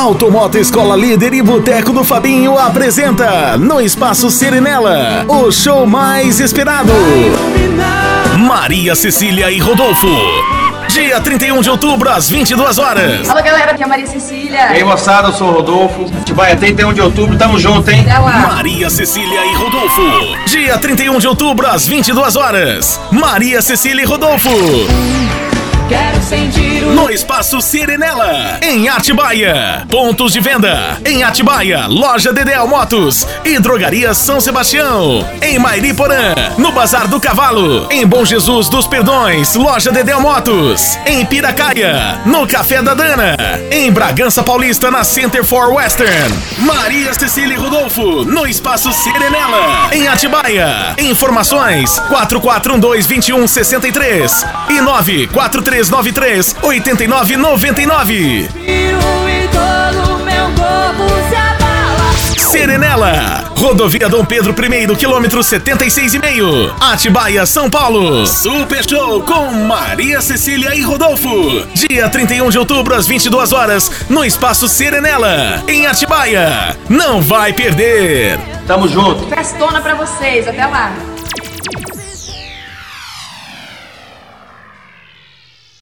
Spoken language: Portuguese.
Automoto Escola Líder e Boteco do Fabinho apresenta no Espaço Serenela o show mais esperado. Maria Cecília e Rodolfo. Dia 31 de outubro, às 22 horas. Fala galera, aqui é a Maria Cecília. E aí moçada, eu sou o Rodolfo. A gente vai até 31 de outubro, tamo junto, hein? Maria Cecília e Rodolfo. Dia 31 de outubro, às 22 horas. Maria Cecília e Rodolfo. Quero sentir o No Espaço Serenela, em Atibaia. Pontos de venda, em Atibaia, Loja Dedel Motos e Drogaria São Sebastião. Em Mairiporã, no Bazar do Cavalo. Em Bom Jesus dos Perdões, Loja Dedel Motos. Em Piracaia, no Café da Dana. Em Bragança Paulista, na Center for Western. Maria Cecília Rodolfo, no Espaço Serenela, em Atibaia. Informações 4412-2163 e 94393 8999. e todo meu corpo se abala. Serenela, Rodovia Dom Pedro I, quilômetro 76,5. Atibaia, São Paulo. Super Show com Maria Cecília e Rodolfo. Dia 31 de outubro, às 22 horas, no Espaço Serenela, em Atibaia. Não vai perder. Tamo junto. Festona pra vocês, até lá.